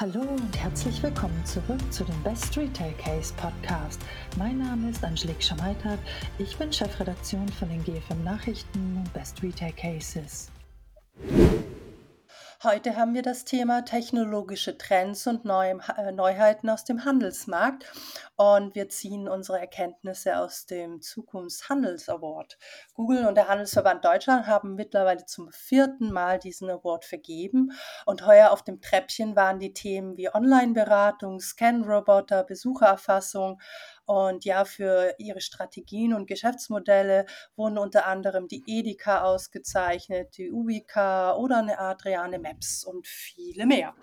Hallo und herzlich willkommen zurück zu dem Best Retail Case Podcast. Mein Name ist Angelique Schamaitert. Ich bin Chefredaktion von den GFM Nachrichten und Best Retail Cases. Heute haben wir das Thema technologische Trends und äh, Neuheiten aus dem Handelsmarkt und wir ziehen unsere Erkenntnisse aus dem Zukunftshandels Award. Google und der Handelsverband Deutschland haben mittlerweile zum vierten Mal diesen Award vergeben und heuer auf dem Treppchen waren die Themen wie Online-Beratung, Scan-Roboter, Besuchererfassung und ja, für ihre Strategien und Geschäftsmodelle wurden unter anderem die Edeka ausgezeichnet, die Ubica oder eine Adriane Maps und viele mehr.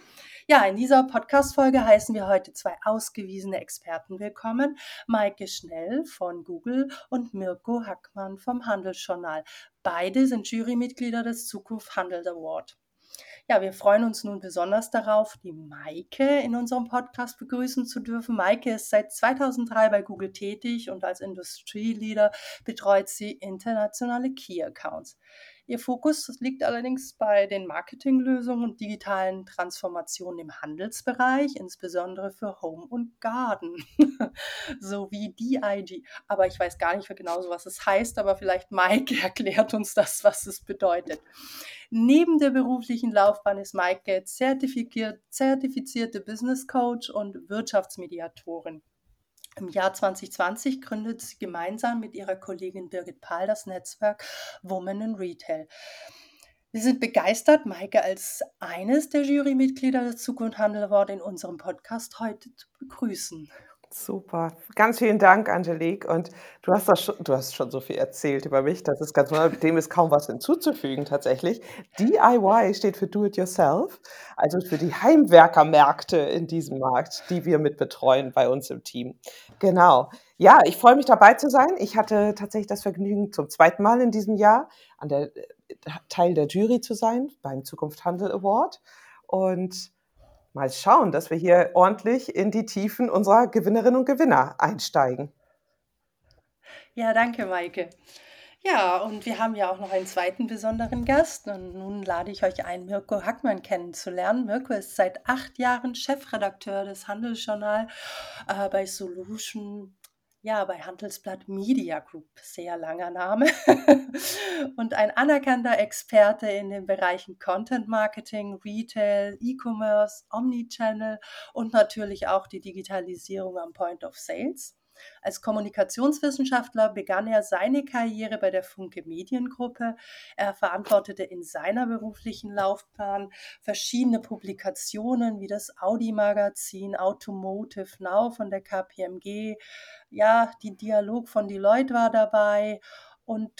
Ja, in dieser Podcast-Folge heißen wir heute zwei ausgewiesene Experten willkommen. Maike Schnell von Google und Mirko Hackmann vom Handelsjournal. Beide sind Jurymitglieder des Zukunft Handel Award. Ja, wir freuen uns nun besonders darauf, die Maike in unserem Podcast begrüßen zu dürfen. Maike ist seit 2003 bei Google tätig und als Industrieleader betreut sie internationale Key Accounts. Ihr Fokus liegt allerdings bei den Marketinglösungen und digitalen Transformationen im Handelsbereich, insbesondere für Home und Garden, sowie DIG. Aber ich weiß gar nicht genau, was es heißt, aber vielleicht Maike erklärt uns das, was es bedeutet. Neben der beruflichen Laufbahn ist Maike zertifizierte Business Coach und Wirtschaftsmediatorin. Im Jahr 2020 gründet sie gemeinsam mit ihrer Kollegin Birgit Pahl das Netzwerk Women in Retail. Wir sind begeistert, Maike als eines der Jurymitglieder des Zukunft Handel Award in unserem Podcast heute zu begrüßen. Super. Ganz vielen Dank, Angelique. Und du hast, das schon, du hast schon so viel erzählt über mich. Das ist ganz wunderbar. Dem ist kaum was hinzuzufügen, tatsächlich. DIY steht für Do It Yourself, also für die Heimwerkermärkte in diesem Markt, die wir mit betreuen bei uns im Team. Genau. Ja, ich freue mich dabei zu sein. Ich hatte tatsächlich das Vergnügen, zum zweiten Mal in diesem Jahr an der äh, Teil der Jury zu sein beim Zukunft Handel Award. Und mal schauen, dass wir hier ordentlich in die Tiefen unserer Gewinnerinnen und Gewinner einsteigen. Ja, danke, Maike. Ja, und wir haben ja auch noch einen zweiten besonderen Gast. Und nun lade ich euch ein, Mirko Hackmann kennenzulernen. Mirko ist seit acht Jahren Chefredakteur des Handelsjournal äh, bei Solution ja, bei Handelsblatt Media Group, sehr langer Name, und ein anerkannter Experte in den Bereichen Content Marketing, Retail, E-Commerce, Omnichannel und natürlich auch die Digitalisierung am Point of Sales. Als Kommunikationswissenschaftler begann er seine Karriere bei der Funke Mediengruppe. Er verantwortete in seiner beruflichen Laufbahn verschiedene Publikationen wie das Audi-Magazin, Automotive Now von der KPMG, ja, die Dialog von Deloitte war dabei und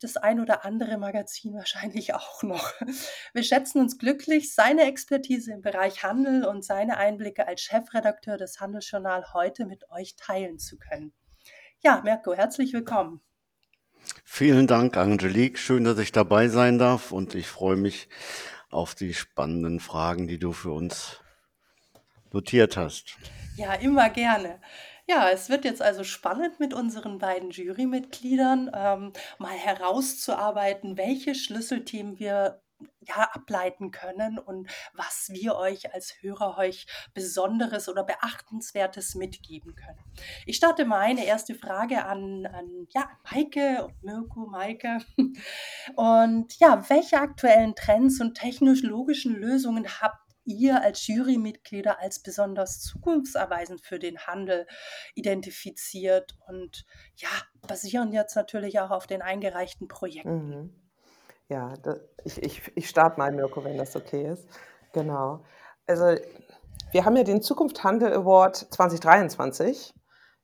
das ein oder andere Magazin wahrscheinlich auch noch. Wir schätzen uns glücklich, seine Expertise im Bereich Handel und seine Einblicke als Chefredakteur des Handelsjournal heute mit euch teilen zu können. Ja, Mirko, herzlich willkommen. Vielen Dank, Angelique. Schön, dass ich dabei sein darf und ich freue mich auf die spannenden Fragen, die du für uns notiert hast. Ja, immer gerne. Ja, es wird jetzt also spannend mit unseren beiden Jurymitgliedern, ähm, mal herauszuarbeiten, welche Schlüsselthemen wir ja, ableiten können und was wir euch als Hörer euch Besonderes oder Beachtenswertes mitgeben können. Ich starte meine erste Frage an, an ja, Maike und Mirko, Maike. Und ja, welche aktuellen Trends und technologischen Lösungen habt ihr als Jurymitglieder als besonders zukunftserweisend für den Handel identifiziert und ja, basieren jetzt natürlich auch auf den eingereichten Projekten. Mhm. Ja, da, ich, ich, ich starte mal, Mirko, wenn das okay ist. Genau. Also, wir haben ja den Zukunft Handel Award 2023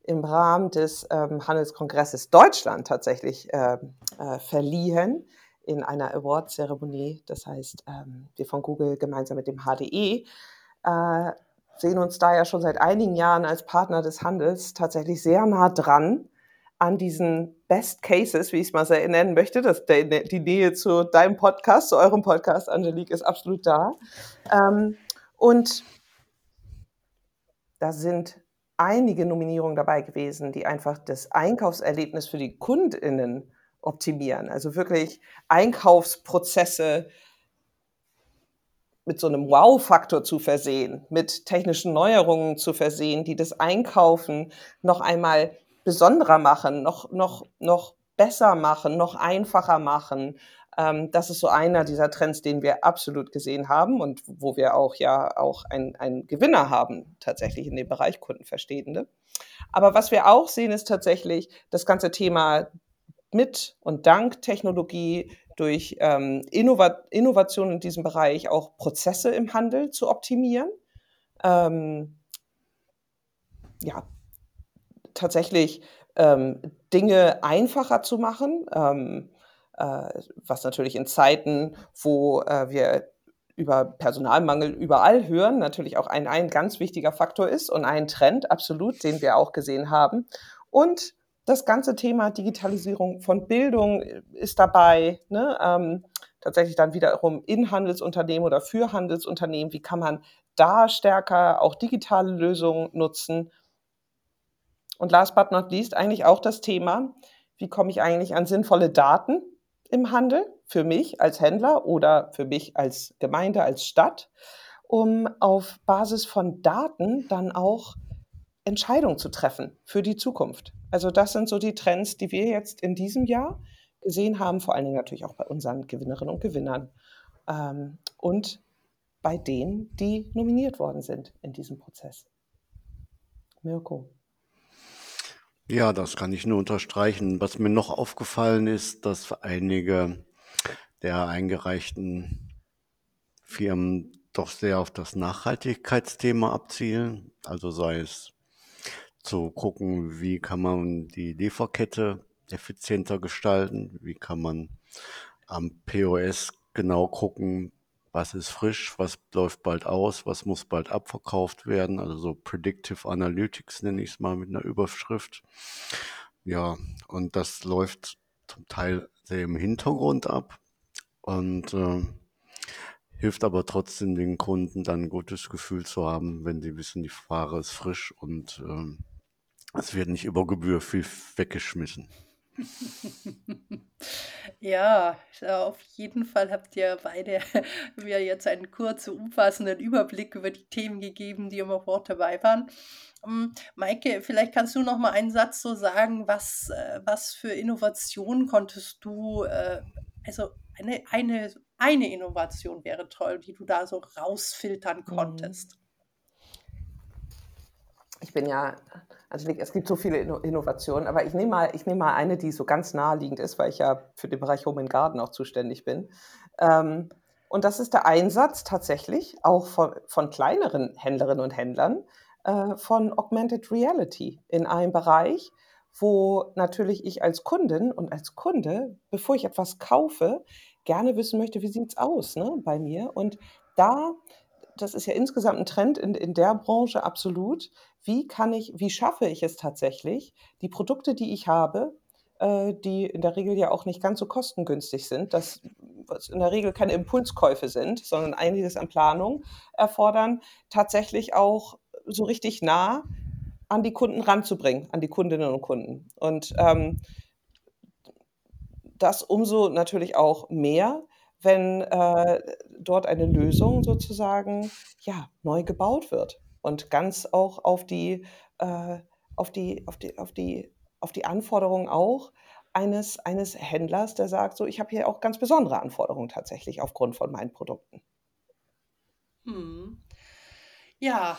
im Rahmen des ähm, Handelskongresses Deutschland tatsächlich ähm, äh, verliehen in einer Award-Zeremonie. Das heißt, ähm, wir von Google gemeinsam mit dem HDE äh, sehen uns da ja schon seit einigen Jahren als Partner des Handels tatsächlich sehr nah dran an diesen Best Cases, wie ich es mal sehr nennen möchte. Das, die Nähe zu deinem Podcast, zu eurem Podcast, Angelique, ist absolut da. Ähm, und da sind einige Nominierungen dabei gewesen, die einfach das Einkaufserlebnis für die KundInnen optimieren. Also wirklich Einkaufsprozesse mit so einem Wow-Faktor zu versehen, mit technischen Neuerungen zu versehen, die das Einkaufen noch einmal besonderer machen, noch, noch, noch besser machen, noch einfacher machen. Ähm, das ist so einer dieser Trends, den wir absolut gesehen haben und wo wir auch ja auch einen Gewinner haben, tatsächlich in dem Bereich Kundenverstehende. Aber was wir auch sehen, ist tatsächlich das ganze Thema mit und dank Technologie durch ähm, Innovat Innovation in diesem Bereich auch Prozesse im Handel zu optimieren. Ähm, ja, tatsächlich ähm, Dinge einfacher zu machen, ähm, äh, was natürlich in Zeiten, wo äh, wir über Personalmangel überall hören, natürlich auch ein, ein ganz wichtiger Faktor ist und ein Trend, absolut, den wir auch gesehen haben. Und das ganze Thema Digitalisierung von Bildung ist dabei. Ne? Ähm, tatsächlich dann wiederum in Handelsunternehmen oder für Handelsunternehmen. Wie kann man da stärker auch digitale Lösungen nutzen? Und last but not least eigentlich auch das Thema, wie komme ich eigentlich an sinnvolle Daten im Handel für mich als Händler oder für mich als Gemeinde, als Stadt, um auf Basis von Daten dann auch Entscheidungen zu treffen für die Zukunft. Also das sind so die Trends, die wir jetzt in diesem Jahr gesehen haben, vor allen Dingen natürlich auch bei unseren Gewinnerinnen und Gewinnern ähm, und bei denen, die nominiert worden sind in diesem Prozess. Mirko. Ja, das kann ich nur unterstreichen. Was mir noch aufgefallen ist, dass einige der eingereichten Firmen doch sehr auf das Nachhaltigkeitsthema abzielen. Also sei es zu gucken, wie kann man die Lieferkette effizienter gestalten, wie kann man am POS genau gucken, was ist frisch, was läuft bald aus, was muss bald abverkauft werden. Also so Predictive Analytics nenne ich es mal mit einer Überschrift. Ja, und das läuft zum Teil sehr im Hintergrund ab und äh, hilft aber trotzdem den Kunden dann ein gutes Gefühl zu haben, wenn sie wissen, die Ware ist frisch und äh, es wird nicht über Gebühr viel weggeschmissen. Ja, auf jeden Fall habt ihr beide mir jetzt einen kurzen, umfassenden Überblick über die Themen gegeben, die im Award dabei waren. Ähm, Maike, vielleicht kannst du noch mal einen Satz so sagen, was, äh, was für Innovationen konntest du, äh, also eine, eine, eine Innovation wäre toll, die du da so rausfiltern mhm. konntest. Ich bin ja also es gibt so viele Innovationen, aber ich nehme mal, ich mal eine, die so ganz naheliegend ist, weil ich ja für den Bereich Home and Garden auch zuständig bin. Ähm, und das ist der Einsatz tatsächlich auch von, von kleineren Händlerinnen und Händlern äh, von Augmented Reality in einem Bereich, wo natürlich ich als Kundin und als Kunde, bevor ich etwas kaufe, gerne wissen möchte, wie sieht es aus ne, bei mir. Und da das ist ja insgesamt ein Trend in, in der Branche absolut. Wie kann ich, wie schaffe ich es tatsächlich, die Produkte, die ich habe, äh, die in der Regel ja auch nicht ganz so kostengünstig sind, das was in der Regel keine Impulskäufe sind, sondern einiges an Planung erfordern, tatsächlich auch so richtig nah an die Kunden ranzubringen, an die Kundinnen und Kunden. Und ähm, das umso natürlich auch mehr, wenn äh, dort eine Lösung sozusagen ja, neu gebaut wird und ganz auch auf die, äh, auf die, auf die, auf die, auf die Anforderungen auch eines, eines Händlers, der sagt, so, ich habe hier auch ganz besondere Anforderungen tatsächlich aufgrund von meinen Produkten. Hm. Ja,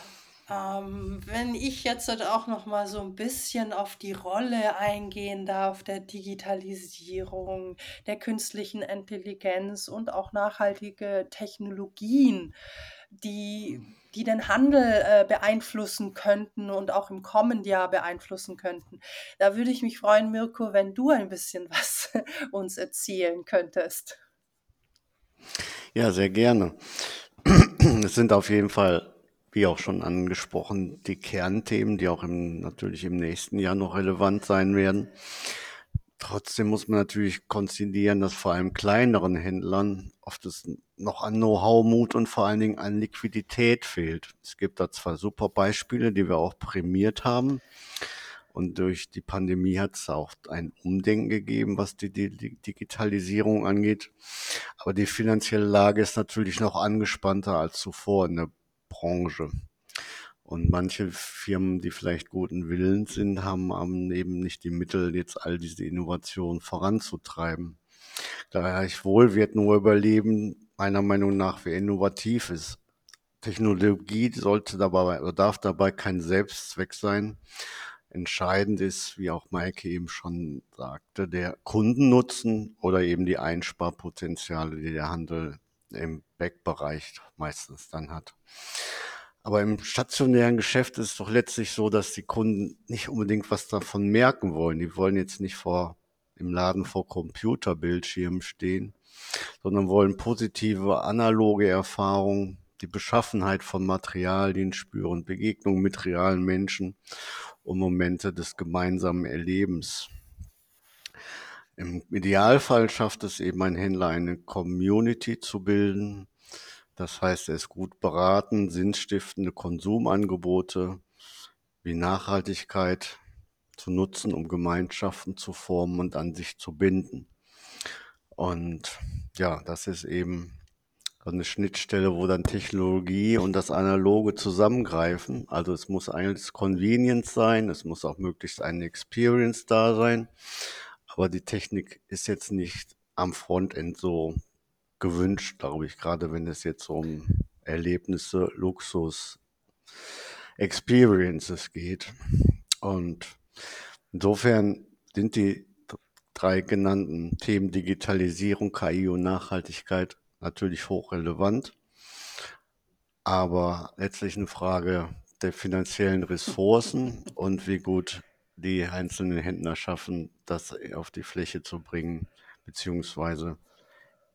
ähm, wenn ich jetzt auch noch mal so ein bisschen auf die Rolle eingehen darf der Digitalisierung, der künstlichen Intelligenz und auch nachhaltige Technologien, die die den Handel, äh, beeinflussen könnten und auch im kommenden Jahr beeinflussen könnten. Da würde ich mich freuen, Mirko, wenn du ein bisschen was uns erzählen könntest. Ja, sehr gerne. Es sind auf jeden Fall wie auch schon angesprochen, die Kernthemen, die auch im, natürlich im nächsten Jahr noch relevant sein werden. Trotzdem muss man natürlich konzidieren, dass vor allem kleineren Händlern oft es noch an Know-how, Mut und vor allen Dingen an Liquidität fehlt. Es gibt da zwar super Beispiele, die wir auch prämiert haben, Und durch die Pandemie hat es auch ein Umdenken gegeben, was die, die, Digitalisierung angeht. Aber die finanzielle Lage ist natürlich noch angespannter als zuvor in der Branche. Und manche Firmen, die vielleicht guten Willens sind, haben eben nicht die Mittel, jetzt all diese Innovationen voranzutreiben. Gleichwohl wird nur überleben, meiner Meinung nach, wer innovativ ist. Technologie sollte dabei oder darf dabei kein Selbstzweck sein. Entscheidend ist, wie auch Maike eben schon sagte, der Kundennutzen oder eben die Einsparpotenziale, die der Handel im Backbereich meistens dann hat. Aber im stationären Geschäft ist es doch letztlich so, dass die Kunden nicht unbedingt was davon merken wollen. Die wollen jetzt nicht vor im Laden vor Computerbildschirmen stehen, sondern wollen positive analoge Erfahrungen, die Beschaffenheit von Materialien spüren, Begegnungen mit realen Menschen und Momente des gemeinsamen Erlebens. Im Idealfall schafft es eben ein Händler, eine Community zu bilden, das heißt, er ist gut beraten, sinnstiftende Konsumangebote wie Nachhaltigkeit zu nutzen, um Gemeinschaften zu formen und an sich zu binden. Und ja, das ist eben eine Schnittstelle, wo dann Technologie und das Analoge zusammengreifen. Also es muss eigentlich Convenience sein, es muss auch möglichst eine Experience da sein. Aber die Technik ist jetzt nicht am Frontend so gewünscht, glaube ich, gerade wenn es jetzt um Erlebnisse, Luxus, Experiences geht. Und insofern sind die drei genannten Themen Digitalisierung, KI und Nachhaltigkeit natürlich hochrelevant, aber letztlich eine Frage der finanziellen Ressourcen und wie gut die einzelnen Händler schaffen, das auf die Fläche zu bringen, beziehungsweise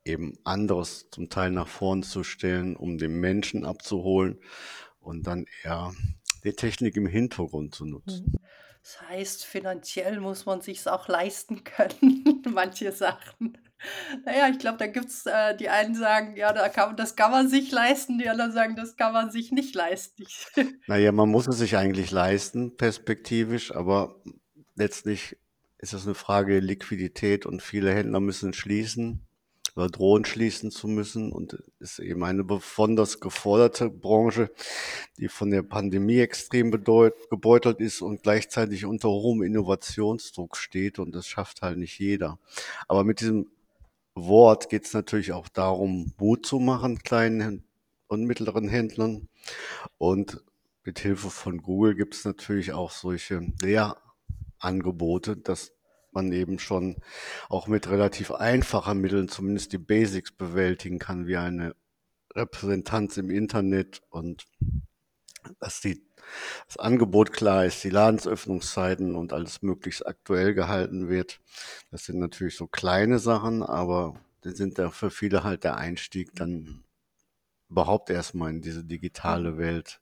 eben anderes zum Teil nach vorn zu stellen, um den Menschen abzuholen und dann eher die Technik im Hintergrund zu nutzen. Mhm. Das heißt, finanziell muss man sich auch leisten können, manche Sachen. Naja, ich glaube, da gibt's äh, die einen sagen, ja, da kann, das kann man sich leisten, die anderen sagen, das kann man sich nicht leisten. naja, man muss es sich eigentlich leisten, perspektivisch, aber letztlich ist es eine Frage der Liquidität und viele Händler müssen schließen oder drohen schließen zu müssen und ist eben eine besonders geforderte Branche, die von der Pandemie extrem gebeutelt ist und gleichzeitig unter hohem Innovationsdruck steht und das schafft halt nicht jeder. Aber mit diesem Wort geht es natürlich auch darum, Mut zu machen, kleinen und mittleren Händlern. Und mit Hilfe von Google gibt es natürlich auch solche Lehrangebote, dass man eben schon auch mit relativ einfachen Mitteln zumindest die Basics bewältigen kann, wie eine Repräsentanz im Internet und dass die, das Angebot klar ist, die Ladensöffnungszeiten und alles möglichst aktuell gehalten wird. Das sind natürlich so kleine Sachen, aber die sind da für viele halt der Einstieg, dann überhaupt erstmal in diese digitale. Welt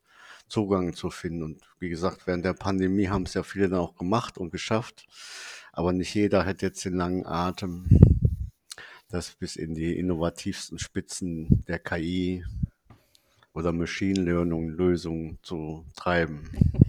Zugang zu finden. Und wie gesagt, während der Pandemie haben es ja viele dann auch gemacht und geschafft. Aber nicht jeder hat jetzt den langen Atem, das bis in die innovativsten Spitzen der KI oder Machine Learning Lösungen zu treiben.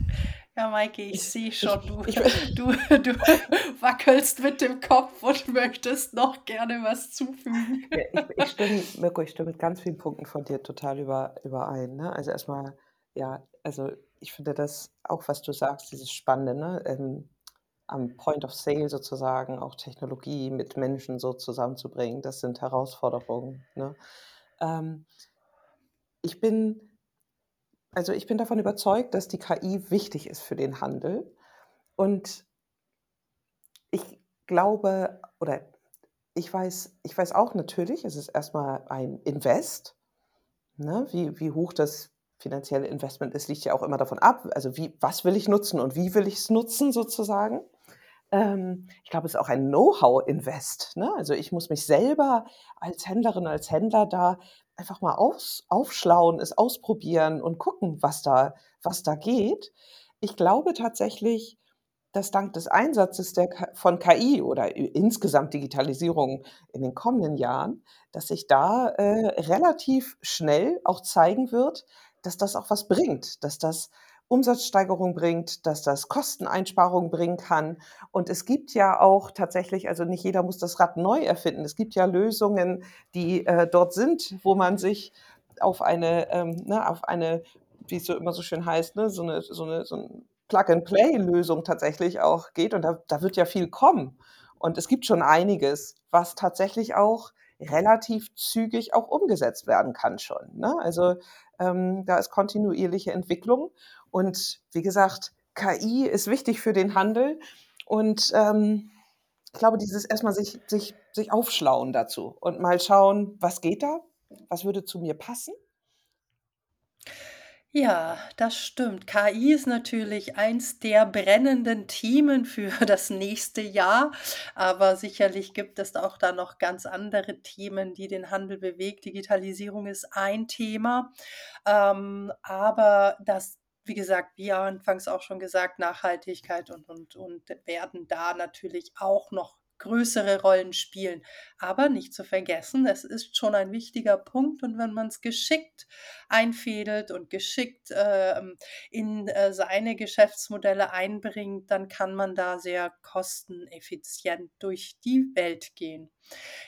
Ja, Maike, ich, sehe schon, du, du, du wackelst mit dem Kopf und möchtest noch gerne was zufügen. Ja, ich, ich, stimme, Mirko, ich stimme mit ganz vielen Punkten von dir total über, überein. Ne? Also erstmal, ja, also ich finde das auch, was du sagst, dieses Spannende, ne? Ähm, am Point of Sale sozusagen auch Technologie mit Menschen so zusammenzubringen, das sind Herausforderungen. Ne? Ähm, ich bin, also ich bin davon überzeugt, dass die KI wichtig ist für den Handel. Und ich glaube, oder ich weiß, ich weiß auch natürlich, es ist erstmal ein Invest. Ne? Wie, wie hoch das finanzielle Investment ist, liegt ja auch immer davon ab. Also wie, was will ich nutzen und wie will ich es nutzen sozusagen. Ähm, ich glaube, es ist auch ein Know-how-Invest. Ne? Also ich muss mich selber als Händlerin, als Händler da einfach mal aus, aufschlauen, es ausprobieren und gucken, was da, was da geht. Ich glaube tatsächlich, dass dank des Einsatzes der, von KI oder insgesamt Digitalisierung in den kommenden Jahren, dass sich da äh, relativ schnell auch zeigen wird, dass das auch was bringt, dass das Umsatzsteigerung bringt, dass das Kosteneinsparungen bringen kann. Und es gibt ja auch tatsächlich, also nicht jeder muss das Rad neu erfinden. Es gibt ja Lösungen, die äh, dort sind, wo man sich auf eine, ähm, ne, auf eine, wie es so immer so schön heißt, ne, so eine, so eine, so eine Plug-and-Play-Lösung tatsächlich auch geht. Und da, da wird ja viel kommen. Und es gibt schon einiges, was tatsächlich auch relativ zügig auch umgesetzt werden kann schon. Ne? Also ähm, da ist kontinuierliche Entwicklung. Und wie gesagt, KI ist wichtig für den Handel. Und ähm, ich glaube, dieses erstmal sich, sich, sich aufschlauen dazu und mal schauen, was geht da? Was würde zu mir passen? Ja, das stimmt. KI ist natürlich eins der brennenden Themen für das nächste Jahr, aber sicherlich gibt es auch da noch ganz andere Themen, die den Handel bewegt. Digitalisierung ist ein Thema, ähm, aber das wie gesagt, wie anfangs auch schon gesagt, Nachhaltigkeit und und und werden da natürlich auch noch größere Rollen spielen. Aber nicht zu vergessen, es ist schon ein wichtiger Punkt und wenn man es geschickt einfädelt und geschickt ähm, in äh, seine Geschäftsmodelle einbringt, dann kann man da sehr kosteneffizient durch die Welt gehen.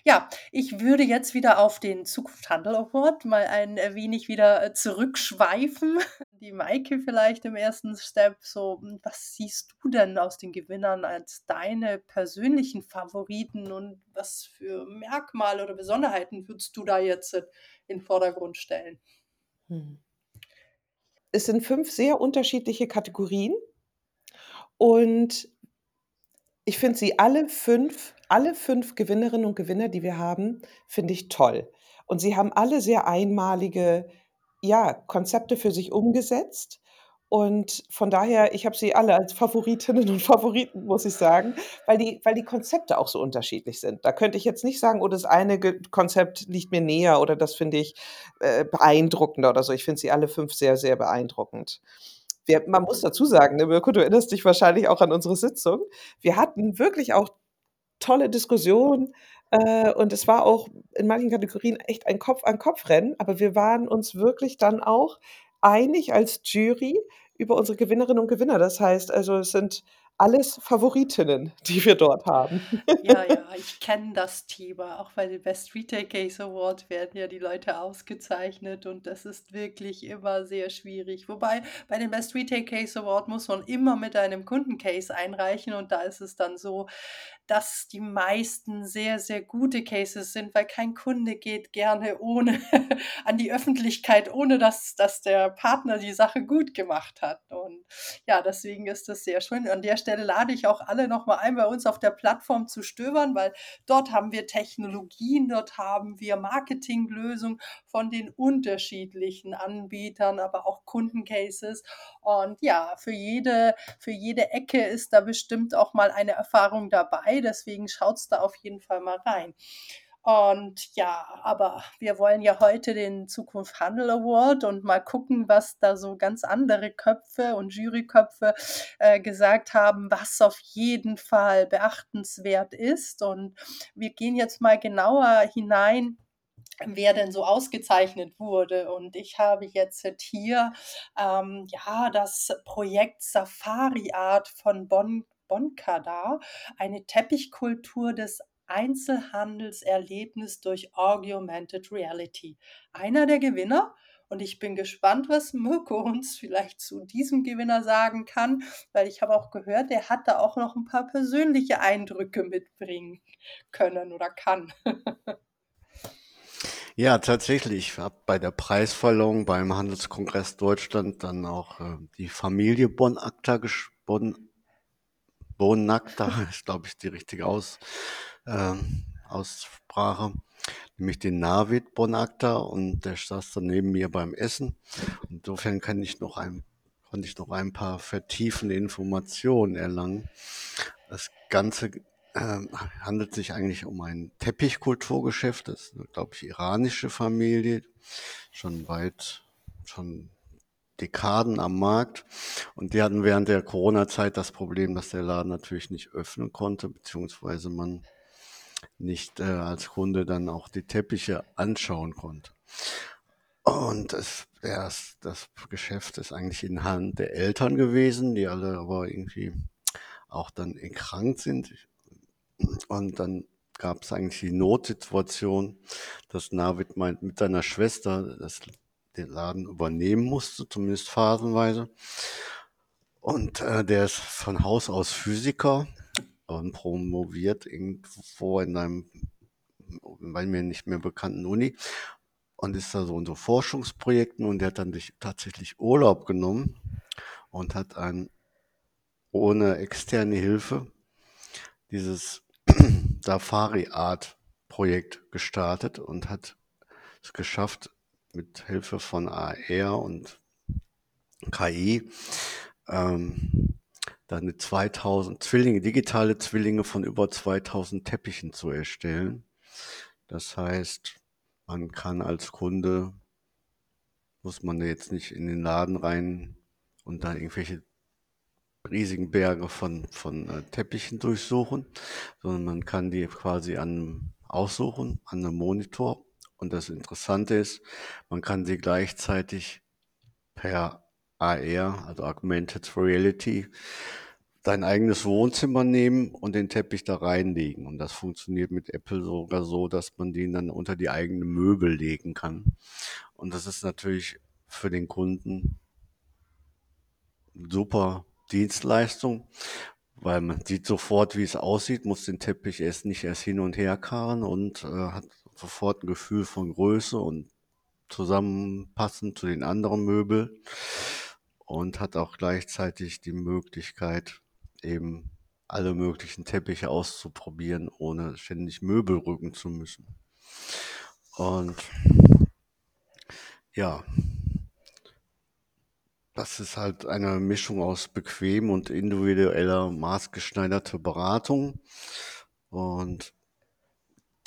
Ja, ich würde jetzt wieder auf den Zukunft Handel Award mal ein äh, wenig wieder äh, zurückschweifen. Die Maike vielleicht im ersten Step so, hm, was siehst du denn aus den Gewinnern als deine persönlichen Favoriten und was für Merkmale oder Besonderheiten würdest du da jetzt in den Vordergrund stellen? Hm. Es sind fünf sehr unterschiedliche Kategorien und ich finde sie alle fünf alle fünf Gewinnerinnen und Gewinner, die wir haben, finde ich toll. Und sie haben alle sehr einmalige, ja, Konzepte für sich umgesetzt. Und von daher, ich habe sie alle als Favoritinnen und Favoriten, muss ich sagen, weil die weil die Konzepte auch so unterschiedlich sind. Da könnte ich jetzt nicht sagen: „Oh, das eine Konzept liegt mir näher“ oder „das finde ich, äh, beeindruckender“ oder so. Ich finde sie alle fünf sehr, sehr beeindruckend. Wir man muss dazu sagen, ne, Mirko, du erinnerst dich wahrscheinlich auch an unsere Sitzung. Wir hatten wirklich auch tolle Diskussion, äh, und es war auch in manchen Kategorien echt ein Kopf-an-Kopf-Rennen, aber wir waren uns wirklich dann auch einig als Jury über unsere Gewinnerinnen und Gewinner. Das heißt also, es sind alles Favoritinnen, die wir dort haben. Ja, ja, ich kenne das Thema. Auch bei den Best Retail Case Award werden ja die Leute ausgezeichnet und das ist wirklich immer sehr schwierig. Wobei bei dem Best Retail Case Award muss man immer mit einem Kundencase einreichen und da ist es dann so, dass die meisten sehr, sehr gute Cases sind, weil kein Kunde geht gerne ohne an die Öffentlichkeit, ohne dass, dass der Partner die Sache gut gemacht hat. Und ja, deswegen ist das sehr schön. An der Stelle lade ich auch alle nochmal ein, bei uns auf der Plattform zu stöbern, weil dort haben wir Technologien, dort haben wir Marketinglösungen von den unterschiedlichen Anbietern, aber auch Kundencases. Und ja, für jede, für jede Ecke ist da bestimmt auch mal eine Erfahrung dabei deswegen schaut's da auf jeden Fall mal rein. Und ja, aber wir wollen ja heute den Zukunft Handel Award und mal gucken, was da so ganz andere Köpfe und Juryköpfe äh, gesagt haben, was auf jeden Fall beachtenswert ist. Und wir gehen jetzt mal genauer hinein wer denn so ausgezeichnet wurde. Und ich habe jetzt hier ähm, ja das Projekt Safari Art von Bonn Bonkada eine Teppichkultur des Einzelhandelserlebnis durch Augmented Reality. Einer der Gewinner und ich bin gespannt, was Mirko uns vielleicht zu diesem Gewinner sagen kann, weil ich habe auch gehört, er hat da auch noch ein paar persönliche Eindrücke mitbringen können oder kann. Ja, tatsächlich. Ich habe bei der Preisverleihung beim Handelskongress Deutschland dann auch äh, die Familie Bonn-Akta Bonn Bonakta ist, glaube ich, die richtige Aus, äh, Aussprache, nämlich den Navid Bonakta und der saß dann neben mir beim Essen. Insofern kann ich noch ein, konnte ich noch ein paar vertiefende Informationen erlangen. Das Ganze äh, handelt sich eigentlich um ein Teppichkulturgeschäft. Das ist, glaube ich, iranische Familie, schon weit, schon Dekaden am Markt. Und die hatten während der Corona-Zeit das Problem, dass der Laden natürlich nicht öffnen konnte, beziehungsweise man nicht äh, als Kunde dann auch die Teppiche anschauen konnte. Und es, das, das Geschäft ist eigentlich in Hand der Eltern gewesen, die alle aber irgendwie auch dann erkrankt sind. Und dann gab es eigentlich die Notsituation, dass Navid meint, mit seiner Schwester das, den Laden übernehmen musste, zumindest phasenweise. Und äh, der ist von Haus aus Physiker und promoviert irgendwo in einem, bei mir nicht mehr bekannten Uni und ist da so unter Forschungsprojekten und der hat dann sich tatsächlich Urlaub genommen und hat ein ohne externe Hilfe dieses Safari-Art-Projekt gestartet und hat es geschafft, mit Hilfe von AR und KI ähm, dann 2000 Zwillinge, digitale Zwillinge von über 2000 Teppichen zu erstellen. Das heißt, man kann als Kunde, muss man jetzt nicht in den Laden rein und da irgendwelche riesigen Berge von, von äh, Teppichen durchsuchen, sondern man kann die quasi an, aussuchen an einem Monitor. Und das Interessante ist, man kann sie gleichzeitig per AR, also Augmented Reality, dein eigenes Wohnzimmer nehmen und den Teppich da reinlegen. Und das funktioniert mit Apple sogar so, dass man den dann unter die eigenen Möbel legen kann. Und das ist natürlich für den Kunden super Dienstleistung, weil man sieht sofort, wie es aussieht, muss den Teppich erst nicht erst hin und her karren und äh, hat sofort ein Gefühl von Größe und zusammenpassen zu den anderen Möbeln und hat auch gleichzeitig die Möglichkeit, eben alle möglichen Teppiche auszuprobieren, ohne ständig Möbel rücken zu müssen. Und ja, das ist halt eine Mischung aus bequem und individueller, maßgeschneiderter Beratung. Und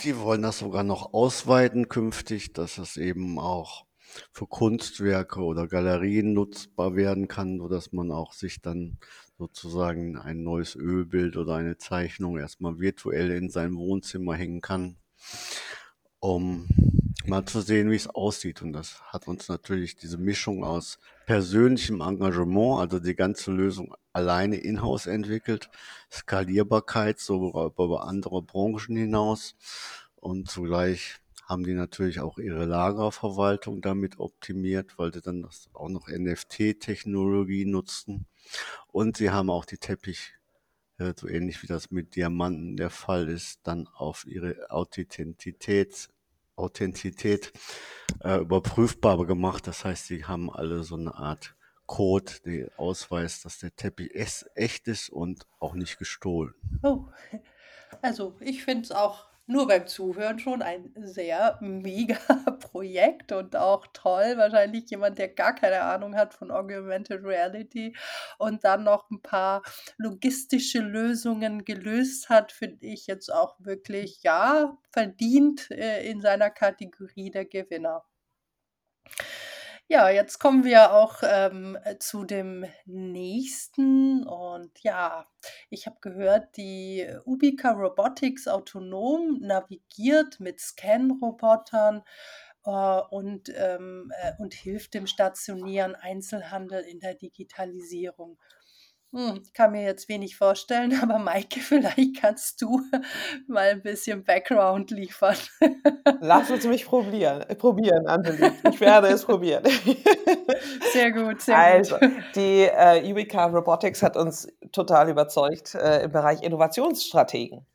die wollen das sogar noch ausweiten künftig, dass es eben auch für Kunstwerke oder Galerien nutzbar werden kann, sodass man auch sich dann sozusagen ein neues Ölbild oder eine Zeichnung erstmal virtuell in sein Wohnzimmer hängen kann, um mal zu sehen, wie es aussieht. Und das hat uns natürlich diese Mischung aus persönlichem Engagement, also die ganze Lösung alleine in-house entwickelt, Skalierbarkeit so über andere Branchen hinaus und zugleich haben die natürlich auch ihre Lagerverwaltung damit optimiert, weil sie dann auch noch NFT-Technologie nutzten. Und sie haben auch die Teppich, äh, so ähnlich wie das mit Diamanten der Fall ist, dann auf ihre Authentizität, Authentizität äh, überprüfbar gemacht. Das heißt, sie haben alle so eine Art Code, der ausweist, dass der Teppich echt ist und auch nicht gestohlen. Oh, also ich finde es auch nur beim Zuhören schon ein sehr mega Projekt und auch toll. Wahrscheinlich jemand, der gar keine Ahnung hat von Augmented Reality und dann noch ein paar logistische Lösungen gelöst hat, finde ich jetzt auch wirklich, ja, verdient äh, in seiner Kategorie der Gewinner. Ja, jetzt kommen wir auch ähm, äh, zu dem nächsten. Und ja, ich habe gehört, die Ubica Robotics autonom navigiert mit Scan-Robotern äh, und, ähm, äh, und hilft dem stationären Einzelhandel in der Digitalisierung. Hm, ich kann mir jetzt wenig vorstellen, aber Maike, vielleicht kannst du mal ein bisschen Background liefern. Lass uns mich probieren, äh, probieren, Annelie. Ich werde es probieren. Sehr gut, sehr Also, gut. die äh, Ubica Robotics hat uns total überzeugt äh, im Bereich Innovationsstrategen.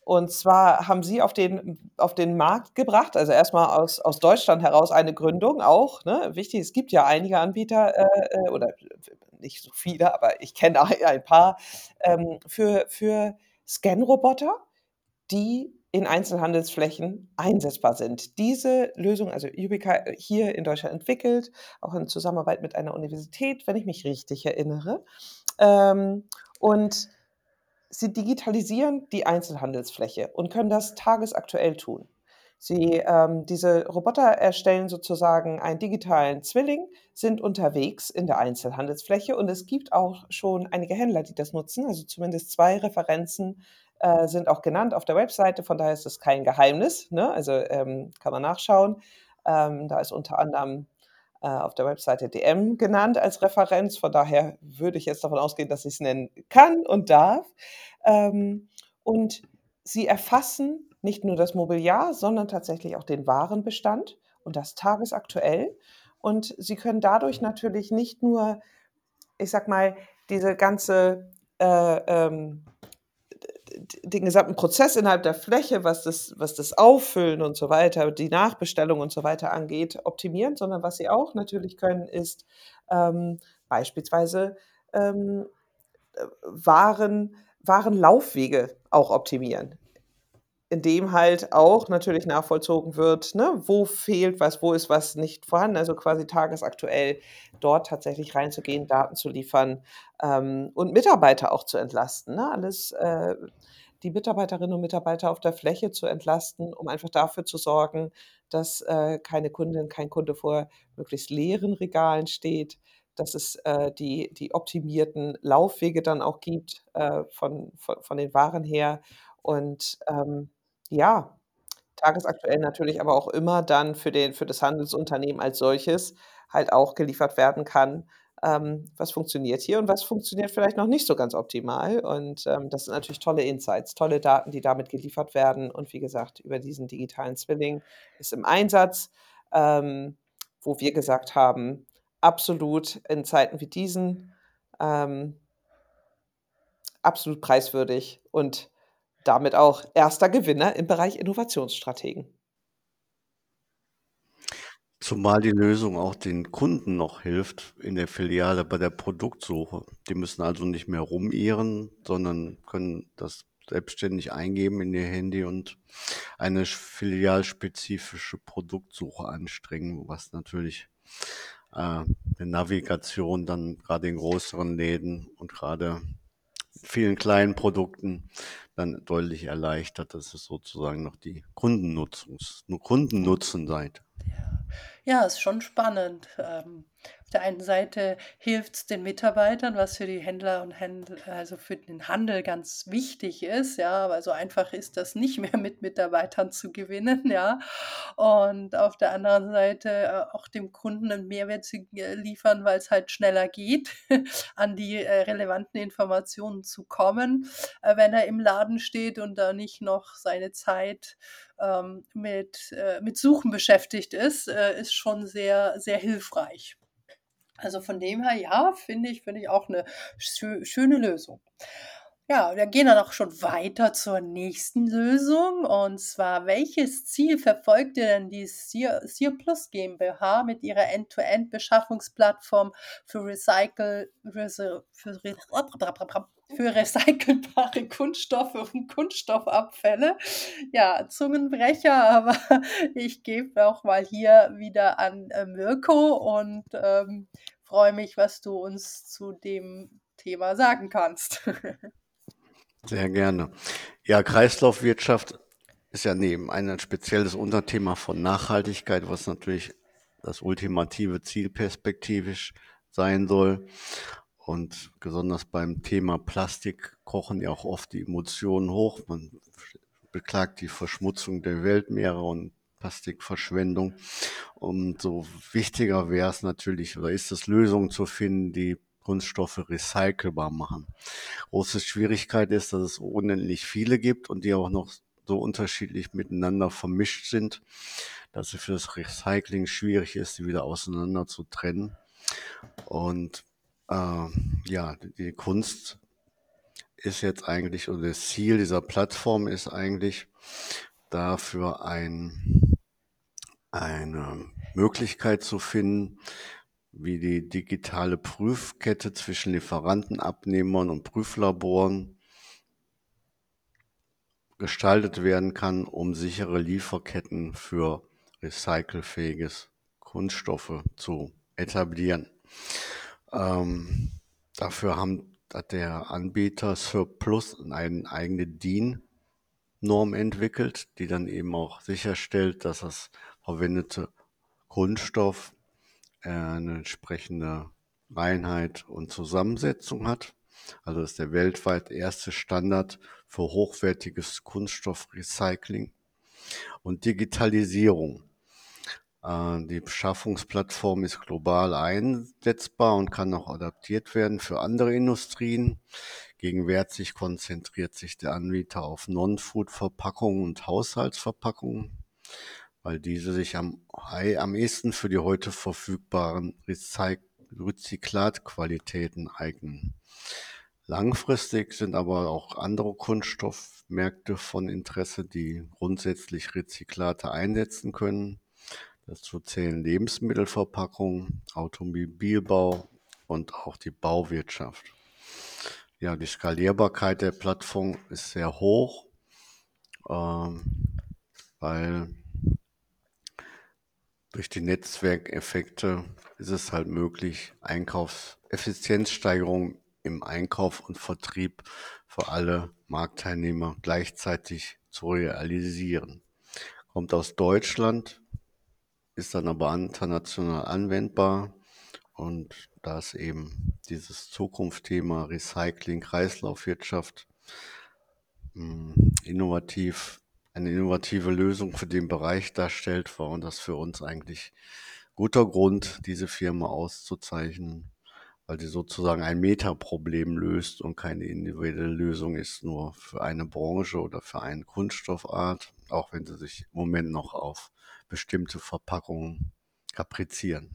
Und zwar haben sie auf den, auf den Markt gebracht, also erstmal aus, aus Deutschland heraus eine Gründung auch. Ne? Wichtig, es gibt ja einige Anbieter äh, äh oder nicht so viele, aber ich kenne ein paar, ähm, für, für Scan-Roboter, die in Einzelhandelsflächen einsetzbar sind. Diese Lösung, also Ubica hier in Deutschland entwickelt, auch in Zusammenarbeit mit einer Universität, wenn ich mich richtig erinnere. Ähm, und sie digitalisieren die Einzelhandelsfläche und können das tagesaktuell tun. Sie, ähm, diese Roboter erstellen sozusagen einen digitalen Zwilling, sind unterwegs in der Einzelhandelsfläche und es gibt auch schon einige Händler, die das nutzen. Also zumindest zwei Referenzen äh, sind auch genannt auf der Webseite, von daher ist es kein Geheimnis. Ne? Also ähm, kann man nachschauen. Ähm, da ist unter anderem äh, auf der Webseite DM genannt als Referenz. Von daher würde ich jetzt davon ausgehen, dass ich es nennen kann und darf. Ähm, und sie erfassen nicht nur das Mobiliar, sondern tatsächlich auch den Warenbestand und das tagesaktuell. Und sie können dadurch natürlich nicht nur, ich sag mal, diese ganze äh, ähm, den gesamten Prozess innerhalb der Fläche, was das, was das Auffüllen und so weiter, die Nachbestellung und so weiter angeht, optimieren, sondern was sie auch natürlich können, ist ähm, beispielsweise ähm, äh, Waren, Warenlaufwege auch optimieren in dem halt auch natürlich nachvollzogen wird, ne, wo fehlt was, wo ist was nicht vorhanden, also quasi tagesaktuell dort tatsächlich reinzugehen, Daten zu liefern ähm, und Mitarbeiter auch zu entlasten. Ne? Alles, äh, die Mitarbeiterinnen und Mitarbeiter auf der Fläche zu entlasten, um einfach dafür zu sorgen, dass äh, keine Kundin, kein Kunde vor möglichst leeren Regalen steht, dass es äh, die, die optimierten Laufwege dann auch gibt äh, von, von, von den Waren her und ähm, ja, tagesaktuell natürlich aber auch immer dann für den für das Handelsunternehmen als solches halt auch geliefert werden kann, ähm, was funktioniert hier und was funktioniert vielleicht noch nicht so ganz optimal. Und, ähm, das sind natürlich tolle Insights, tolle Daten, die damit geliefert werden. Und wie gesagt, über diesen digitalen Zwilling ist im Einsatz, ähm, wo wir gesagt haben, absolut in Zeiten wie diesen, ähm absolut preiswürdig und damit auch erster Gewinner im Bereich Innovationsstrategen. Zumal die Lösung auch den Kunden noch hilft in der Filiale bei der Produktsuche. Die müssen also nicht mehr rumirren, sondern können das selbstständig eingeben in ihr Handy und eine filialspezifische Produktsuche anstrengen, was natürlich äh, der Navigation dann gerade in größeren Läden und gerade vielen kleinen Produkten dann deutlich erleichtert. Das ist sozusagen noch die Kundennutzungs Kundennutzenseite. Ja, ist schon spannend. Ähm, auf der einen Seite hilft es den Mitarbeitern, was für die Händler und Händler, also für den Handel ganz wichtig ist, ja, aber so einfach ist das nicht mehr mit Mitarbeitern zu gewinnen, ja. Und auf der anderen Seite äh, auch dem Kunden einen Mehrwert zu äh, liefern, weil es halt schneller geht, an die äh, relevanten Informationen zu kommen, äh, wenn er im Laden steht und da nicht noch seine Zeit ähm, mit, äh, mit Suchen beschäftigt ist, äh, ist schon sehr, sehr hilfreich. Also von dem her, ja, finde ich, finde ich auch eine schö schöne Lösung. Ja, wir gehen dann auch schon weiter zur nächsten Lösung. Und zwar, welches Ziel verfolgt ihr denn die Sear, Plus GmbH mit ihrer End-to-End-Beschaffungsplattform für Recycle, für, für, für recycelbare Kunststoffe und Kunststoffabfälle. Ja, Zungenbrecher, aber ich gebe auch mal hier wieder an äh, Mirko und ähm, freue mich, was du uns zu dem Thema sagen kannst. Sehr gerne. Ja, Kreislaufwirtschaft ist ja neben ein spezielles Unterthema von Nachhaltigkeit, was natürlich das ultimative Ziel perspektivisch sein soll. Und besonders beim Thema Plastik kochen ja auch oft die Emotionen hoch. Man beklagt die Verschmutzung der Weltmeere und Plastikverschwendung. Umso wichtiger wäre es natürlich, oder ist es Lösungen zu finden, die Kunststoffe recycelbar machen. Große Schwierigkeit ist, dass es unendlich viele gibt und die auch noch so unterschiedlich miteinander vermischt sind, dass es für das Recycling schwierig ist, die wieder auseinander zu trennen. Und äh, ja, die Kunst ist jetzt eigentlich, oder das Ziel dieser Plattform ist eigentlich dafür ein, eine Möglichkeit zu finden, wie die digitale Prüfkette zwischen Lieferanten, Abnehmern und Prüflaboren gestaltet werden kann, um sichere Lieferketten für recycelfähiges Kunststoffe zu etablieren. Ähm, dafür haben, hat der Anbieter Surplus eine eigene DIN-Norm entwickelt, die dann eben auch sicherstellt, dass das verwendete Kunststoff eine entsprechende Reinheit und Zusammensetzung hat. Also ist der weltweit erste Standard für hochwertiges Kunststoffrecycling und Digitalisierung. Äh, die Beschaffungsplattform ist global einsetzbar und kann auch adaptiert werden für andere Industrien. Gegenwärtig konzentriert sich der Anbieter auf Non-Food-Verpackungen und Haushaltsverpackungen, weil diese sich am, am ehesten für die heute verfügbaren Rezyklatqualitäten eignen. Langfristig sind aber auch andere Kunststoffmärkte von Interesse, die grundsätzlich Rezyklate einsetzen können. Dazu zählen Lebensmittelverpackung, Automobilbau und auch die Bauwirtschaft. Ja, die Skalierbarkeit der Plattform ist sehr hoch, ähm, weil durch die Netzwerkeffekte ist es halt möglich, Einkaufseffizienzsteigerung im Einkauf und Vertrieb für alle Marktteilnehmer gleichzeitig zu realisieren. Kommt aus Deutschland, ist dann aber international anwendbar. Und da ist eben dieses Zukunftsthema Recycling, Kreislaufwirtschaft hm, innovativ, eine innovative Lösung für den Bereich darstellt, war das für uns eigentlich guter Grund, diese Firma auszuzeichnen, weil sie sozusagen ein Metaproblem löst und keine individuelle Lösung ist, nur für eine Branche oder für eine Kunststoffart, auch wenn sie sich im Moment noch auf bestimmte Verpackungen kaprizieren.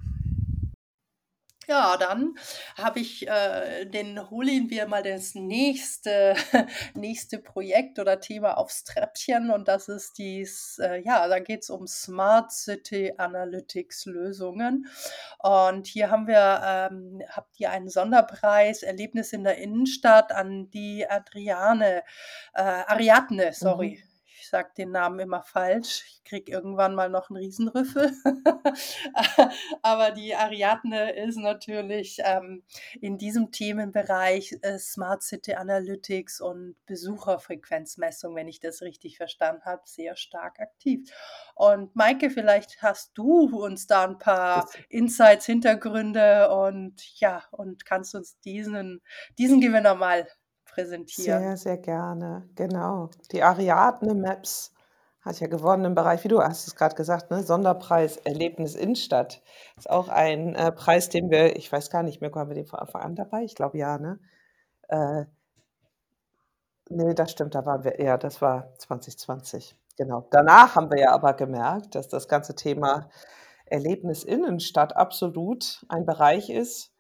Ja, dann habe ich, äh, den holen wir mal das nächste nächste Projekt oder Thema aufs Treppchen und das ist dies äh, ja, da geht es um Smart City Analytics Lösungen. Und hier haben wir ähm, habt ihr einen Sonderpreis Erlebnis in der Innenstadt an die Adriane äh, Ariadne, sorry. Mhm sage den Namen immer falsch. Ich kriege irgendwann mal noch einen Riesenrüffel. Aber die Ariadne ist natürlich ähm, in diesem Themenbereich äh, Smart City Analytics und Besucherfrequenzmessung, wenn ich das richtig verstanden habe, sehr stark aktiv. Und Maike, vielleicht hast du uns da ein paar Insights, Hintergründe und ja, und kannst uns diesen, diesen Gewinner mal präsentieren. Sehr, sehr gerne, genau. Die Ariadne Maps hat ja gewonnen im Bereich, wie du hast es gerade gesagt, ne, Sonderpreis Erlebnis Innenstadt. Ist auch ein äh, Preis, den wir, ich weiß gar nicht mehr, waren wir den von Anfang an dabei? Ich glaube ja, ne? Äh, nee, das stimmt, da waren wir, ja, das war 2020, genau. Danach haben wir ja aber gemerkt, dass das ganze Thema Erlebnis Innenstadt absolut ein Bereich ist,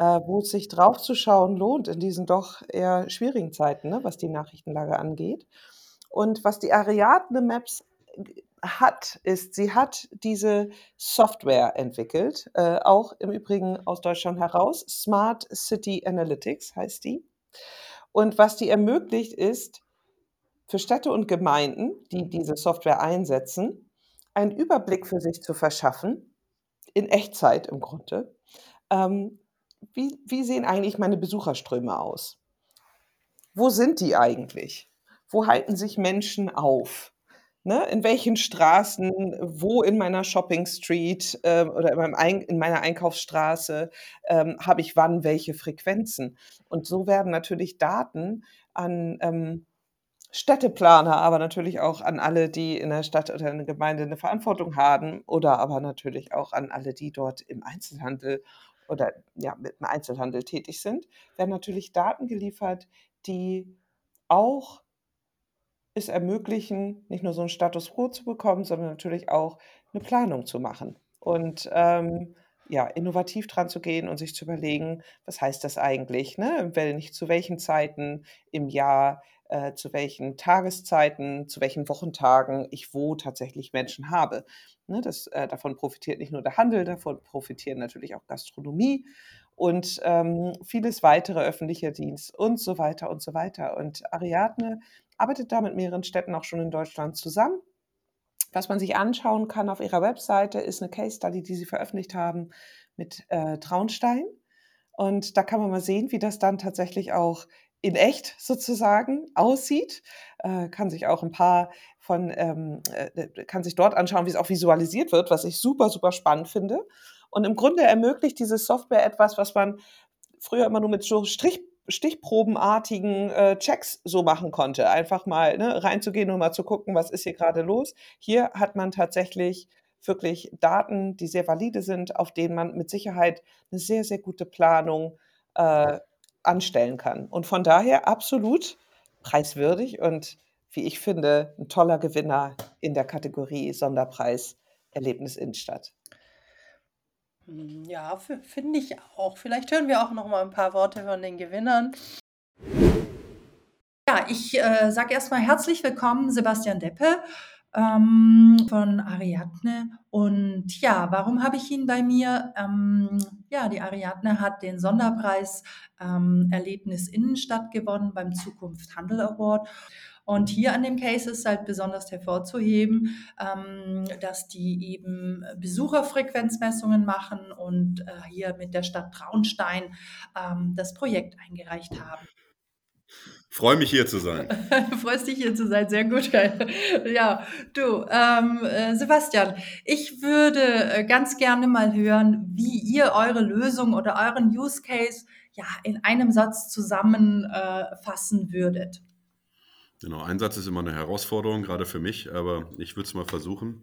äh, wo es sich draufzuschauen lohnt in diesen doch eher schwierigen Zeiten, ne, was die Nachrichtenlage angeht. Und was die Ariadne Maps hat, ist, sie hat diese Software entwickelt, äh, auch im Übrigen aus Deutschland heraus. Smart City Analytics heißt die. Und was die ermöglicht, ist für Städte und Gemeinden, die diese Software einsetzen, einen Überblick für sich zu verschaffen, in Echtzeit im Grunde, ähm, wie, wie sehen eigentlich meine Besucherströme aus? Wo sind die eigentlich? Wo halten sich Menschen auf? Ne, in welchen Straßen, wo in meiner Shopping Street äh, oder in, Ein in meiner Einkaufsstraße ähm, habe ich wann welche Frequenzen? Und so werden natürlich Daten an ähm, Städteplaner, aber natürlich auch an alle, die in der Stadt oder in der Gemeinde eine Verantwortung haben oder aber natürlich auch an alle, die dort im Einzelhandel oder ja, mit dem Einzelhandel tätig sind, werden natürlich Daten geliefert, die auch es ermöglichen, nicht nur so einen Status quo zu bekommen, sondern natürlich auch eine Planung zu machen und ähm, ja, innovativ dran zu gehen und sich zu überlegen, was heißt das eigentlich, ne? Wenn ich zu welchen Zeiten im Jahr, äh, zu welchen Tageszeiten, zu welchen Wochentagen ich wo tatsächlich Menschen habe. Ne, das, äh, davon profitiert nicht nur der Handel, davon profitieren natürlich auch Gastronomie und ähm, vieles weitere öffentlicher Dienst und so weiter und so weiter. Und Ariadne arbeitet da mit mehreren Städten auch schon in Deutschland zusammen. Was man sich anschauen kann auf ihrer Webseite, ist eine Case Study, die sie veröffentlicht haben mit äh, Traunstein. Und da kann man mal sehen, wie das dann tatsächlich auch in echt sozusagen aussieht. Äh, kann sich auch ein paar von, ähm, äh, kann sich dort anschauen, wie es auch visualisiert wird, was ich super, super spannend finde. Und im Grunde ermöglicht diese Software etwas, was man früher immer nur mit so Strich, stichprobenartigen äh, Checks so machen konnte. Einfach mal ne, reinzugehen und mal zu gucken, was ist hier gerade los. Hier hat man tatsächlich wirklich Daten, die sehr valide sind, auf denen man mit Sicherheit eine sehr, sehr gute Planung äh, anstellen kann. Und von daher absolut preiswürdig und wie ich finde, ein toller Gewinner in der Kategorie Sonderpreis Erlebnis Innenstadt. Ja, finde ich auch. Vielleicht hören wir auch noch mal ein paar Worte von den Gewinnern. Ja, ich äh, sage erstmal herzlich willkommen, Sebastian Deppe ähm, von Ariadne. Und ja, warum habe ich ihn bei mir? Ähm, ja, die Ariadne hat den Sonderpreis ähm, Erlebnis Innenstadt gewonnen beim Zukunft Handel Award. Und hier an dem Case ist halt besonders hervorzuheben, ähm, dass die eben Besucherfrequenzmessungen machen und äh, hier mit der Stadt Traunstein ähm, das Projekt eingereicht haben. Freue mich hier zu sein. du freust dich hier zu sein, sehr gut. ja, du, ähm, äh, Sebastian, ich würde äh, ganz gerne mal hören, wie ihr eure Lösung oder euren Use Case ja in einem Satz zusammenfassen äh, würdet. Genau, Einsatz ist immer eine Herausforderung, gerade für mich, aber ich würde es mal versuchen.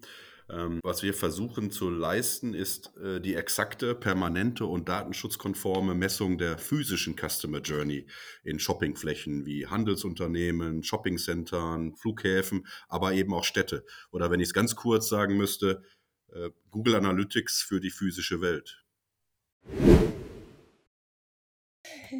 Ähm, was wir versuchen zu leisten, ist äh, die exakte, permanente und datenschutzkonforme Messung der physischen Customer Journey in Shoppingflächen wie Handelsunternehmen, Shoppingcentern, Flughäfen, aber eben auch Städte. Oder wenn ich es ganz kurz sagen müsste, äh, Google Analytics für die physische Welt.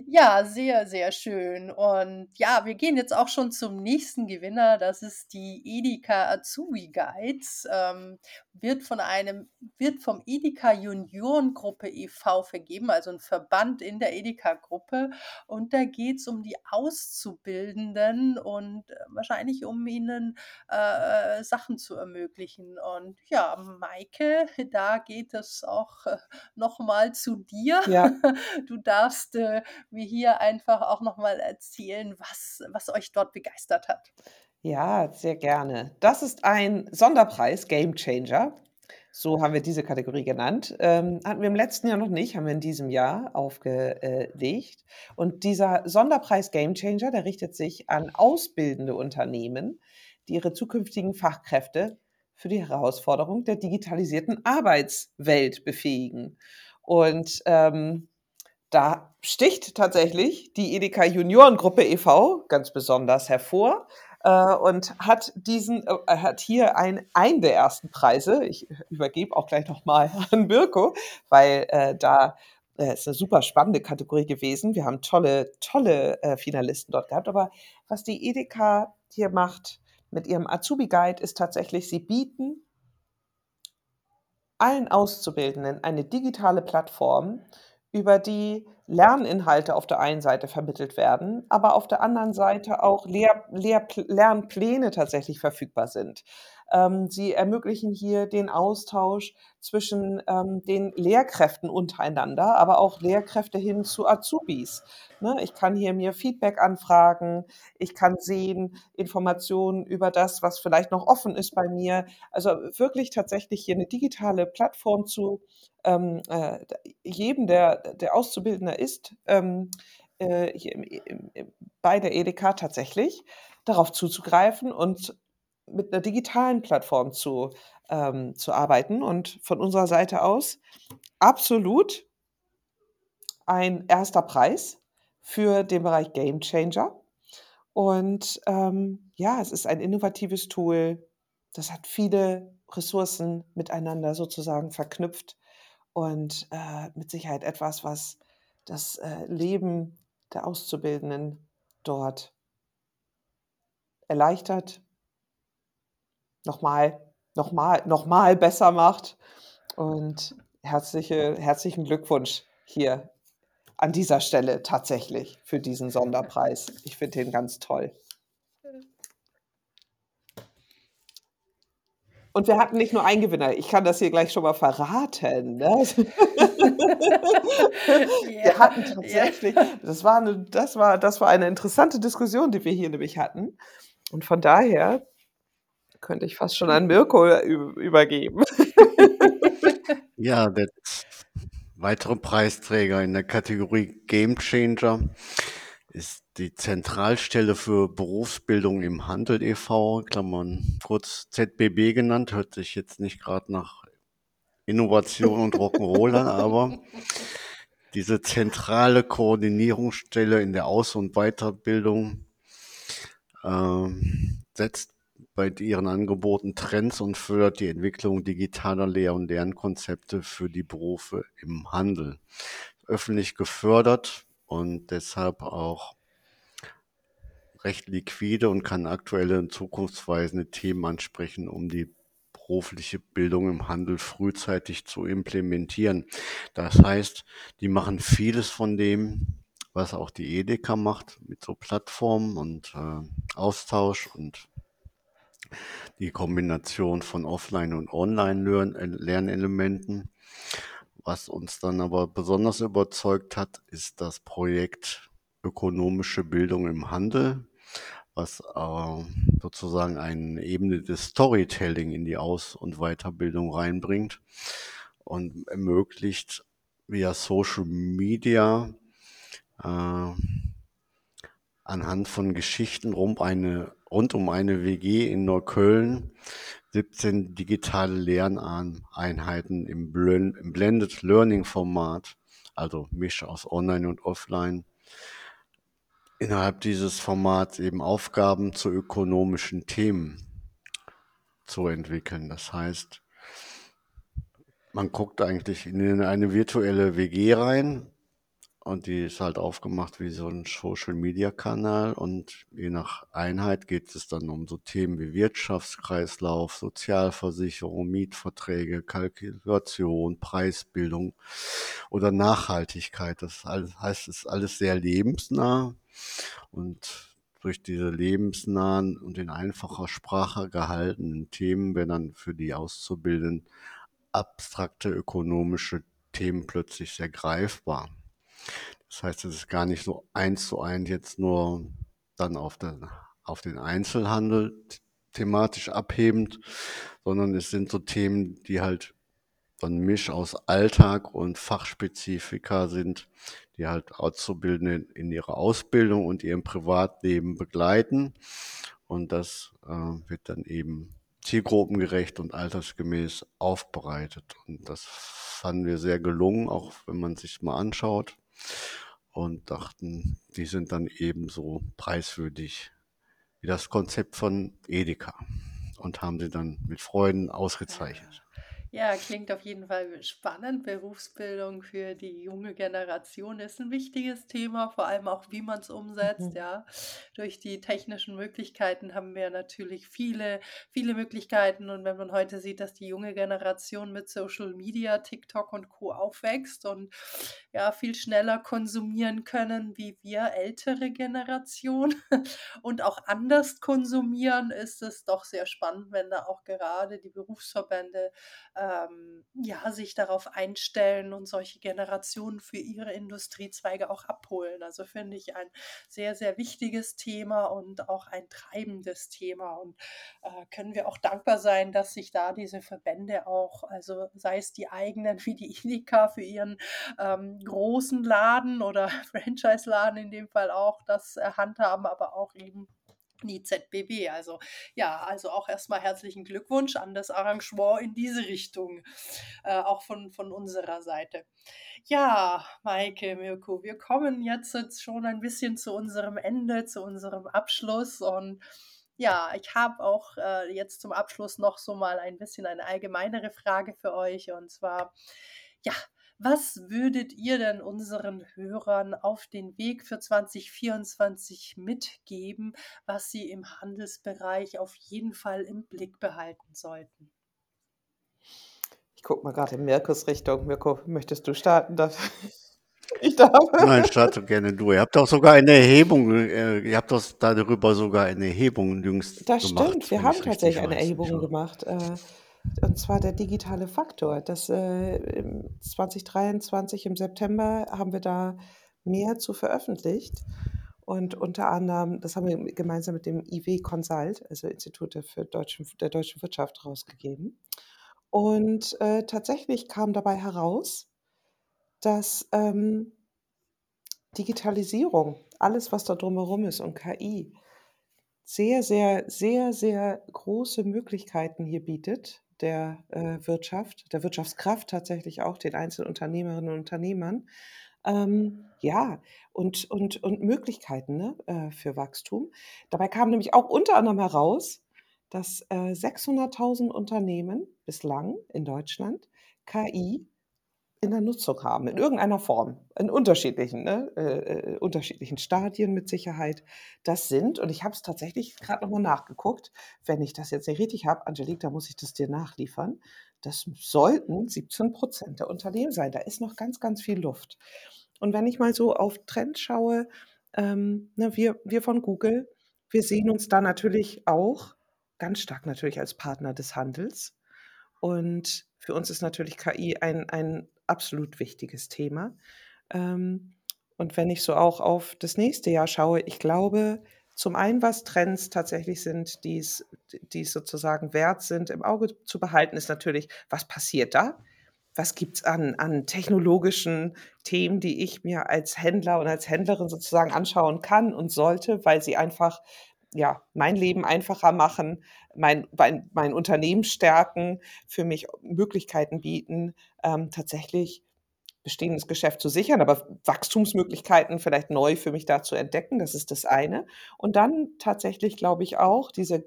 Ja, sehr, sehr schön. Und ja, wir gehen jetzt auch schon zum nächsten Gewinner. Das ist die Edeka Azubi Guides. Ähm, wird von einem, wird vom Edeka Juniorengruppe e.V. vergeben, also ein Verband in der Edeka-Gruppe. Und da geht es um die Auszubildenden und äh, wahrscheinlich um ihnen äh, Sachen zu ermöglichen. Und ja, Maike, da geht es auch äh, nochmal zu dir. Ja. Du darfst äh, mir hier einfach auch nochmal erzählen, was, was euch dort begeistert hat. Ja, sehr gerne. Das ist ein Sonderpreis, Game Changer. So haben wir diese Kategorie genannt. Ähm, hatten wir im letzten Jahr noch nicht, haben wir in diesem Jahr aufgelegt. Und dieser Sonderpreis Game Changer, der richtet sich an ausbildende Unternehmen, die ihre zukünftigen Fachkräfte für die Herausforderung der digitalisierten Arbeitswelt befähigen. Und ähm, da sticht tatsächlich die Edeka Juniorengruppe e.V. ganz besonders hervor äh, und hat diesen, äh, hat hier ein, einen der ersten Preise. Ich übergebe auch gleich nochmal an Mirko, weil äh, da äh, ist eine super spannende Kategorie gewesen. Wir haben tolle, tolle äh, Finalisten dort gehabt. Aber was die Edeka hier macht mit ihrem Azubi Guide ist tatsächlich, sie bieten allen Auszubildenden eine digitale Plattform, über die Lerninhalte auf der einen Seite vermittelt werden, aber auf der anderen Seite auch Lehr Lehr Lernpläne tatsächlich verfügbar sind. Ähm, sie ermöglichen hier den Austausch zwischen ähm, den Lehrkräften untereinander, aber auch Lehrkräfte hin zu Azubis. Ne? Ich kann hier mir Feedback anfragen, ich kann sehen Informationen über das, was vielleicht noch offen ist bei mir. Also wirklich tatsächlich hier eine digitale Plattform zu ähm, äh, jedem, der, der Auszubildender ist, ähm, äh, bei der EDK tatsächlich darauf zuzugreifen und mit einer digitalen Plattform zu, ähm, zu arbeiten. Und von unserer Seite aus absolut ein erster Preis für den Bereich Game Changer. Und ähm, ja, es ist ein innovatives Tool, das hat viele Ressourcen miteinander sozusagen verknüpft und äh, mit Sicherheit etwas, was das äh, Leben der Auszubildenden dort erleichtert, nochmal, nochmal, nochmal besser macht. Und herzliche, herzlichen Glückwunsch hier an dieser Stelle tatsächlich für diesen Sonderpreis. Ich finde den ganz toll. Und wir hatten nicht nur einen Gewinner. Ich kann das hier gleich schon mal verraten. Ne? wir hatten tatsächlich, das war, eine, das, war, das war eine interessante Diskussion, die wir hier nämlich hatten. Und von daher könnte ich fast schon an Mirko übergeben. ja, der weitere Preisträger in der Kategorie Game Changer ist die Zentralstelle für Berufsbildung im Handel e.V., Klammern kurz ZBB genannt, hört sich jetzt nicht gerade nach Innovation und Rock'n'Rollern, aber diese zentrale Koordinierungsstelle in der Aus- und Weiterbildung äh, setzt bei ihren Angeboten Trends und fördert die Entwicklung digitaler Lehr- und Lernkonzepte für die Berufe im Handel. Öffentlich gefördert und deshalb auch recht liquide und kann aktuelle und zukunftsweisende Themen ansprechen, um die berufliche Bildung im Handel frühzeitig zu implementieren. Das heißt, die machen vieles von dem, was auch die Edeka macht, mit so Plattformen und äh, Austausch und die Kombination von Offline- und Online-Lernelementen. Was uns dann aber besonders überzeugt hat, ist das Projekt Ökonomische Bildung im Handel, was äh, sozusagen eine Ebene des Storytelling in die Aus- und Weiterbildung reinbringt und ermöglicht via Social Media äh, anhand von Geschichten rund, eine, rund um eine WG in Neukölln 17 digitale Lerneinheiten im, Blended Learning Format, also Misch aus Online und Offline, innerhalb dieses Formats eben Aufgaben zu ökonomischen Themen zu entwickeln. Das heißt, man guckt eigentlich in eine virtuelle WG rein und die ist halt aufgemacht wie so ein Social-Media-Kanal und je nach Einheit geht es dann um so Themen wie Wirtschaftskreislauf, Sozialversicherung, Mietverträge, Kalkulation, Preisbildung oder Nachhaltigkeit. Das heißt, es ist alles sehr lebensnah und durch diese lebensnahen und in einfacher Sprache gehaltenen Themen werden dann für die Auszubildenden abstrakte ökonomische Themen plötzlich sehr greifbar. Das heißt, es ist gar nicht so eins zu eins jetzt nur dann auf den, auf den Einzelhandel thematisch abhebend, sondern es sind so Themen, die halt so ein Misch aus Alltag und Fachspezifika sind, die halt Auszubildende in ihrer Ausbildung und ihrem Privatleben begleiten. Und das äh, wird dann eben zielgruppengerecht und altersgemäß aufbereitet. Und das fanden wir sehr gelungen, auch wenn man sich mal anschaut. Und dachten, die sind dann ebenso preiswürdig wie das Konzept von Edeka. Und haben sie dann mit Freuden ausgezeichnet. Ja, klingt auf jeden Fall spannend. Berufsbildung für die junge Generation ist ein wichtiges Thema, vor allem auch, wie man es umsetzt, Mhm. ja. Durch die technischen Möglichkeiten haben wir natürlich viele, viele Möglichkeiten. Und wenn man heute sieht, dass die junge Generation mit Social Media, TikTok und Co. aufwächst und ja, viel schneller konsumieren können wie wir ältere Generation und auch anders konsumieren, ist es doch sehr spannend, wenn da auch gerade die Berufsverbände ähm, ja, sich darauf einstellen und solche Generationen für ihre Industriezweige auch abholen. Also finde ich ein sehr, sehr wichtiges Thema und auch ein treibendes Thema. Und äh, können wir auch dankbar sein, dass sich da diese Verbände auch, also sei es die eigenen wie die Edeka für ihren ähm, großen Laden oder Franchise-Laden in dem Fall auch das äh, handhaben, aber auch eben die ZBB. Also ja, also auch erstmal herzlichen Glückwunsch an das Arrangement in diese Richtung, äh, auch von, von unserer Seite. Ja, Maike, Mirko, wir kommen jetzt, jetzt schon ein bisschen zu unserem Ende, zu unserem Abschluss und ja, ich habe auch äh, jetzt zum Abschluss noch so mal ein bisschen eine allgemeinere Frage für euch und zwar, ja, was würdet ihr denn unseren Hörern auf den Weg für 2024 mitgeben, was sie im Handelsbereich auf jeden Fall im Blick behalten sollten? Ich gucke mal gerade in Mirkos Richtung. Mirko, möchtest du starten? Ich darf. Nein, starte gerne du. Ihr habt doch sogar eine Erhebung, äh, ihr habt doch darüber sogar eine Erhebung jüngst Das gemacht, stimmt, wir haben tatsächlich eine Erhebung gemacht. Äh, und zwar der digitale Faktor. Das, äh, im 2023 im September haben wir da mehr zu veröffentlicht. Und unter anderem, das haben wir gemeinsam mit dem IW Consult, also Institut für deutschen, der deutschen Wirtschaft, rausgegeben. Und äh, tatsächlich kam dabei heraus, dass ähm, Digitalisierung, alles, was da drumherum ist und KI, sehr, sehr, sehr, sehr große Möglichkeiten hier bietet, der äh, Wirtschaft, der Wirtschaftskraft tatsächlich auch, den einzelnen Unternehmerinnen und Unternehmern. Ähm, ja, und, und, und Möglichkeiten ne, äh, für Wachstum. Dabei kam nämlich auch unter anderem heraus, dass äh, 600.000 Unternehmen bislang in Deutschland KI in der Nutzung haben, in irgendeiner Form, in unterschiedlichen, ne, äh, äh, unterschiedlichen Stadien mit Sicherheit. Das sind, und ich habe es tatsächlich gerade nochmal nachgeguckt, wenn ich das jetzt nicht richtig habe, Angelique, da muss ich das dir nachliefern, das sollten 17 Prozent der Unternehmen sein. Da ist noch ganz, ganz viel Luft. Und wenn ich mal so auf Trends schaue, ähm, ne, wir, wir von Google, wir sehen uns da natürlich auch ganz stark natürlich als Partner des Handels. Und für uns ist natürlich KI ein, ein absolut wichtiges Thema. Ähm, und wenn ich so auch auf das nächste Jahr schaue, ich glaube, zum einen, was Trends tatsächlich sind, die es sozusagen wert sind, im Auge zu behalten, ist natürlich, was passiert da? Was gibt es an, an technologischen Themen, die ich mir als Händler und als Händlerin sozusagen anschauen kann und sollte, weil sie einfach ja, mein Leben einfacher machen, mein, mein, mein Unternehmen stärken, für mich Möglichkeiten bieten, ähm, tatsächlich bestehendes Geschäft zu sichern, aber Wachstumsmöglichkeiten vielleicht neu für mich da zu entdecken, das ist das eine. Und dann tatsächlich glaube ich auch diese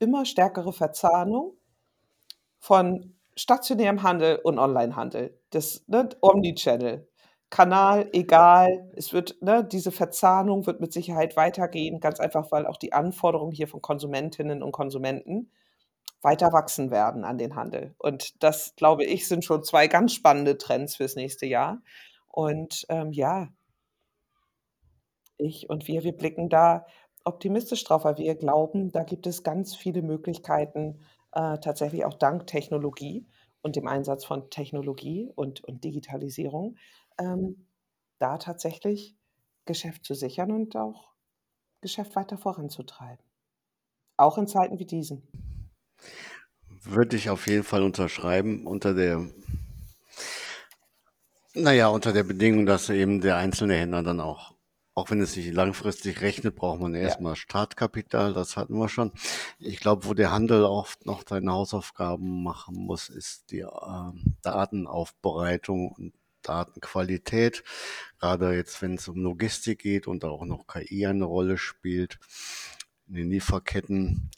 immer stärkere Verzahnung von stationärem Handel und Onlinehandel, das ne, Omnichannel. Kanal egal. Es wird, ne, diese Verzahnung wird mit Sicherheit weitergehen, ganz einfach, weil auch die Anforderungen hier von Konsumentinnen und Konsumenten weiter wachsen werden an den Handel. Und das, glaube ich, sind schon zwei ganz spannende Trends fürs nächste Jahr. Und ähm, ja, ich und wir, wir blicken da optimistisch drauf, weil wir glauben, da gibt es ganz viele Möglichkeiten, äh, tatsächlich auch dank Technologie und dem Einsatz von Technologie und, und Digitalisierung, ähm, da tatsächlich Geschäft zu sichern und auch Geschäft weiter voranzutreiben. Auch in Zeiten wie diesen. Würde ich auf jeden Fall unterschreiben, unter der, naja, unter der Bedingung, dass eben der einzelne Händler dann auch, auch wenn es sich langfristig rechnet, braucht man erstmal ja. Startkapital, das hatten wir schon. Ich glaube, wo der Handel oft noch seine Hausaufgaben machen muss, ist die äh, Datenaufbereitung und Datenqualität, gerade jetzt, wenn es um Logistik geht und auch noch KI eine Rolle spielt, in den Lieferketten,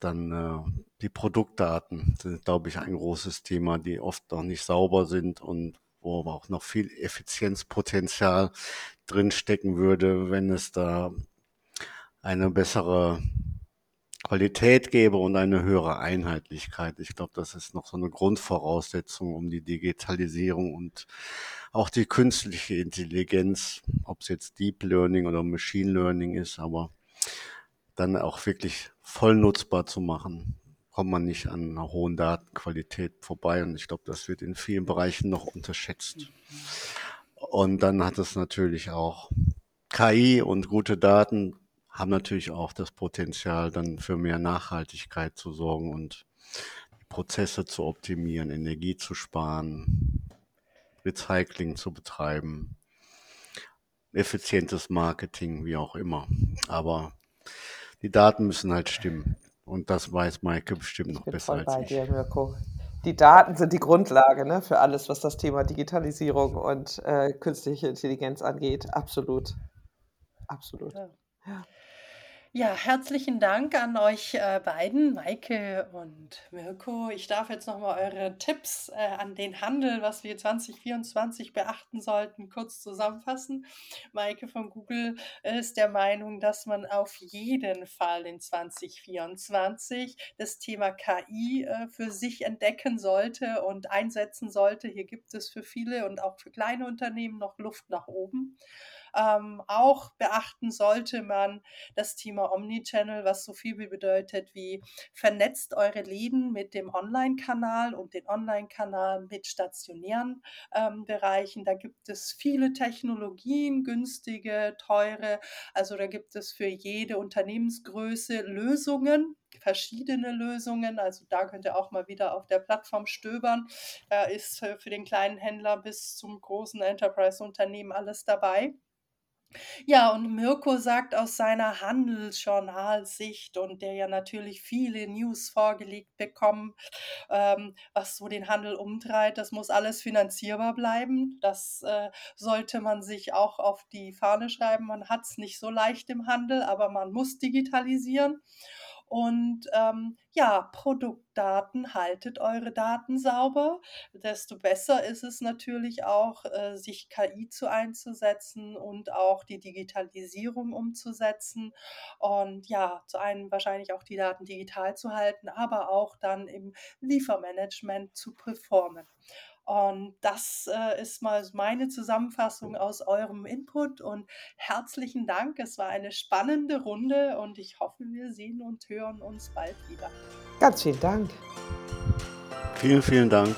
dann äh, die Produktdaten sind, glaube ich, ein großes Thema, die oft noch nicht sauber sind und wo aber auch noch viel Effizienzpotenzial drinstecken würde, wenn es da eine bessere Qualität gäbe und eine höhere Einheitlichkeit. Ich glaube, das ist noch so eine Grundvoraussetzung, um die Digitalisierung und auch die künstliche Intelligenz, ob es jetzt Deep Learning oder Machine Learning ist, aber dann auch wirklich voll nutzbar zu machen, kommt man nicht an einer hohen Datenqualität vorbei. Und ich glaube, das wird in vielen Bereichen noch unterschätzt. Und dann hat es natürlich auch KI und gute Daten haben natürlich auch das Potenzial, dann für mehr Nachhaltigkeit zu sorgen und Prozesse zu optimieren, Energie zu sparen, Recycling zu betreiben, effizientes Marketing, wie auch immer. Aber die Daten müssen halt stimmen. Und das weiß Maike bestimmt noch besser als bei ich. Dir, Mirko. Die Daten sind die Grundlage ne, für alles, was das Thema Digitalisierung und äh, künstliche Intelligenz angeht. Absolut. Absolut. Ja. Ja. Herzlichen Dank an euch äh, beiden, Maike und Mirko. Ich darf jetzt nochmal eure Tipps äh, an den Handel, was wir 2024 beachten sollten, kurz zusammenfassen. Maike von Google ist der Meinung, dass man auf jeden Fall in 2024 das Thema KI äh, für sich entdecken sollte und einsetzen sollte. Hier gibt es für viele und auch für kleine Unternehmen noch Luft nach oben. Ähm, auch beachten sollte man das Thema Omnichannel, was so viel bedeutet wie vernetzt eure Läden mit dem Online-Kanal und den Online-Kanal mit stationären ähm, Bereichen. Da gibt es viele Technologien, günstige, teure. Also da gibt es für jede Unternehmensgröße Lösungen, verschiedene Lösungen. Also da könnt ihr auch mal wieder auf der Plattform stöbern. Da ist für den kleinen Händler bis zum großen Enterprise-Unternehmen alles dabei. Ja, und Mirko sagt aus seiner Handelsjournalsicht und der ja natürlich viele News vorgelegt bekommt, ähm, was so den Handel umtreibt, das muss alles finanzierbar bleiben. Das, äh, sollte man sich auch auf die Fahne schreiben. Man hat es nicht so leicht im Handel, aber man muss digitalisieren. Und, ähm, ja, Produktdaten, haltet eure Daten sauber. Desto besser ist es natürlich auch, äh, sich KI zu einzusetzen und auch die Digitalisierung umzusetzen und ja, zu einem wahrscheinlich auch die Daten digital zu halten, aber auch dann im Liefermanagement zu performen. Und das, äh, ist mal meine Zusammenfassung aus eurem Input und herzlichen Dank. Es war eine spannende Runde und ich hoffe, wir sehen und hören uns bald wieder. Ganz vielen Dank. Vielen, vielen Dank.